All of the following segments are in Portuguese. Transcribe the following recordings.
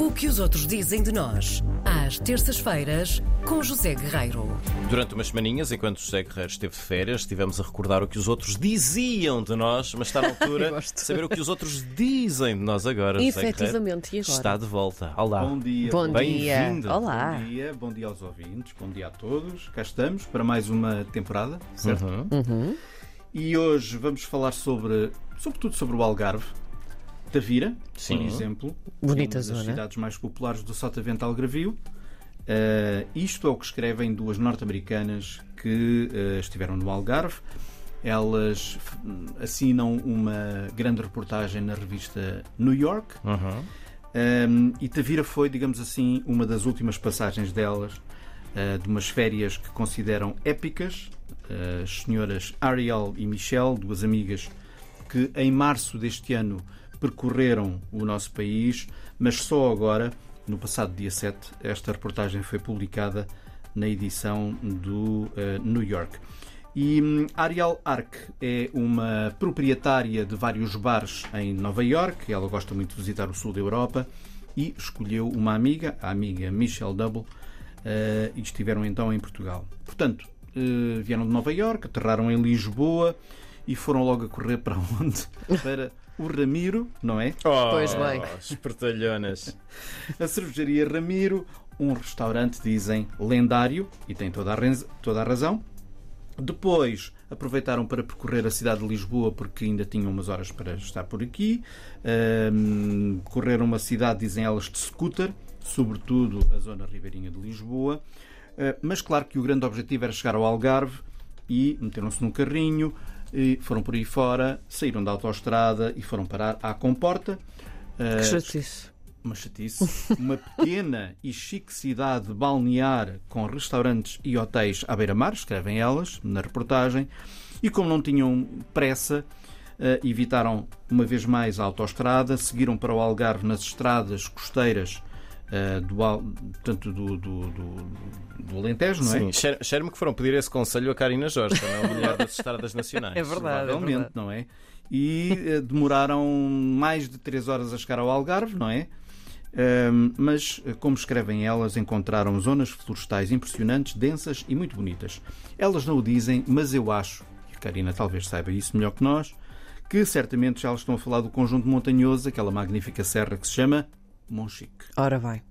O que os outros dizem de nós, às terças-feiras, com José Guerreiro. Durante umas semaninhas, enquanto o José Guerreiro esteve de férias, estivemos a recordar o que os outros diziam de nós, mas está na altura de saber o que os outros dizem de nós agora. Efetivamente, e agora? Está de volta. Olá. Bom dia. Bom dia. Bem-vindo. Olá. Bom dia, bom dia aos ouvintes, bom dia a todos. Cá estamos para mais uma temporada, certo? Uhum. E hoje vamos falar sobre, sobretudo sobre o Algarve, Tavira, Sim. por exemplo. Bonita é uma das zona. cidades mais populares do Sotavento Algarvio. Uh, isto é o que escrevem duas norte-americanas que uh, estiveram no Algarve. Elas f- assinam uma grande reportagem na revista New York. Uhum. Um, e Tavira foi, digamos assim, uma das últimas passagens delas, uh, de umas férias que consideram épicas. Uh, as senhoras Ariel e Michelle, duas amigas que em março deste ano percorreram o nosso país, mas só agora, no passado dia 7, esta reportagem foi publicada na edição do uh, New York. E hum, Ariel Ark é uma proprietária de vários bares em Nova York. Ela gosta muito de visitar o sul da Europa e escolheu uma amiga, a amiga Michelle Double, eh, e estiveram então em Portugal. Portanto, eh, vieram de Nova York, aterraram em Lisboa e foram logo a correr para onde? Para o Ramiro, não é? Pois bem. Oh, Espertalhonas. A cervejaria Ramiro, um restaurante, dizem, lendário, e tem toda a, toda a razão. Depois aproveitaram para percorrer a cidade de Lisboa porque ainda tinham umas horas para estar por aqui. Ahm, correram uma cidade, dizem elas, de scooter, sobretudo a zona ribeirinha de Lisboa. Ah, mas claro que o grande objetivo era chegar ao Algarve e meteram-se num carrinho, e foram por aí fora, saíram da autoestrada e foram parar à comporta. Que chatice. uma chatice, uma pequena e chique cidade balnear com restaurantes e hotéis à beira-mar, escrevem elas na reportagem, e como não tinham pressa, eh, evitaram uma vez mais a autoestrada, seguiram para o Algarve nas estradas costeiras eh, do, portanto, do, do, do, do Alentejo, não é? Sim, cheira-me que foram pedir esse conselho a Karina Jorge, também a mulher das estradas nacionais. É verdade. Provavelmente, verdade. não é? E eh, demoraram mais de 3 horas a chegar ao Algarve, não é? Ahm, mas, eh, como escrevem elas, encontraram zonas florestais impressionantes, densas e muito bonitas. Elas não o dizem, mas eu acho, e a Karina talvez saiba isso melhor que nós, que certamente já elas estão a falar do conjunto montanhoso, aquela magnífica serra que se chama Monchique. Ora vai.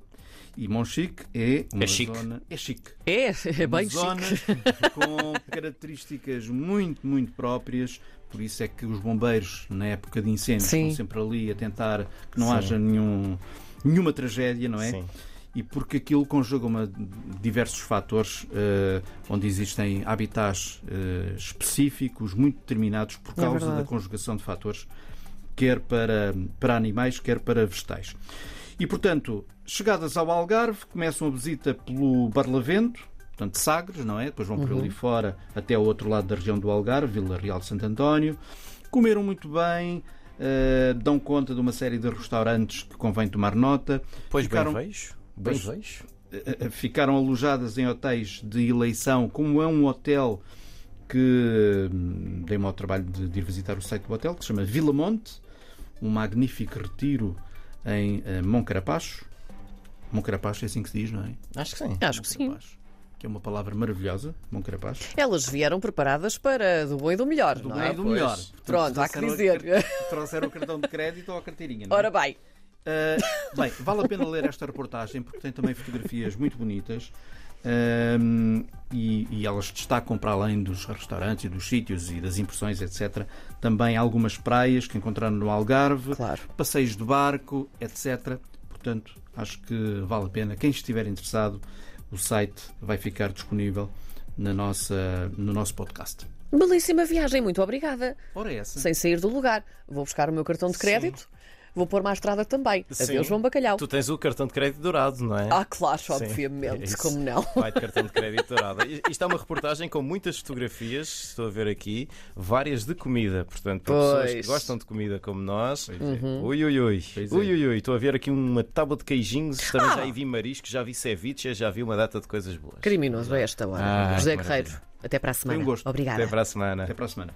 E Monchique é uma É chique. zona... É chique É, é uma bem zona chique. com características muito, muito próprias. Por isso é que os bombeiros, na época de incêndios, Sim. estão sempre ali a tentar que não Sim. haja nenhum, nenhuma tragédia, não é? Sim. E porque aquilo conjuga uma, diversos fatores eh, onde existem habitats eh, específicos, muito determinados, por É causa verdade. da conjugação de fatores, quer para, para animais, quer para vegetais. E, portanto, chegadas ao Algarve, começam a visita pelo Barlavento, portanto, Sagres, não é? Depois vão por ali fora até ao outro lado da região do Algarve, Vila Real de Santo António. Comeram muito bem, eh, dão conta de uma série de restaurantes que convém tomar nota. Pois Ficaram- bem vejo. Bem Pois- vejo. Eh, eh, ficaram alojadas em hotéis de eleição, como é um hotel que hum, dei-me ao trabalho de, de ir visitar o site do hotel, que se chama Vila Monte, um magnífico retiro em eh, Moncarapacho. Moncarapacho é assim que se diz, não é? Acho que sim. Acho que sim. Que é uma palavra maravilhosa, Moncarapacho. Elas vieram preparadas para do bom e do melhor, Do não bem é? e do Pois. melhor. Pronto, há que dizer. Trouxeram o cartão de crédito ou a carteirinha, não é? Ora bem. Uh, bem, vale a pena ler esta reportagem porque tem também fotografias muito bonitas um, e, e elas destacam para além dos restaurantes e dos sítios e das impressões, etc. Também algumas praias que encontraram no Algarve, Claro. passeios de barco, etc. Portanto, acho que vale a pena. Quem estiver interessado, o site vai ficar disponível na nossa, no nosso podcast. Belíssima viagem, muito obrigada. Ora, essa. Sem sair do lugar. Vou buscar o meu cartão de crédito. Vou pôr uma estrada também. Sim. Adeus, João Bacalhau. Tu tens o cartão de crédito dourado, não é? Ah, claro, Sim, é obviamente, isso. como não. Vai de cartão de crédito dourado. Isto é uma reportagem com muitas fotografias, estou a ver aqui, várias de comida. Portanto, para pessoas que Pois. gostam de comida como nós. Pois é. Ui, ui, ui. Pois é. Ui, ui, ui. Estou a ver aqui uma tábua de queijinhos. Também Ah. já vi marisco, já vi ceviche, já vi uma data de coisas boas. Criminoso a esta hora. Ah, José Guerreiro, até para a semana. um gosto. Obrigada. Até para a semana. Até para a semana.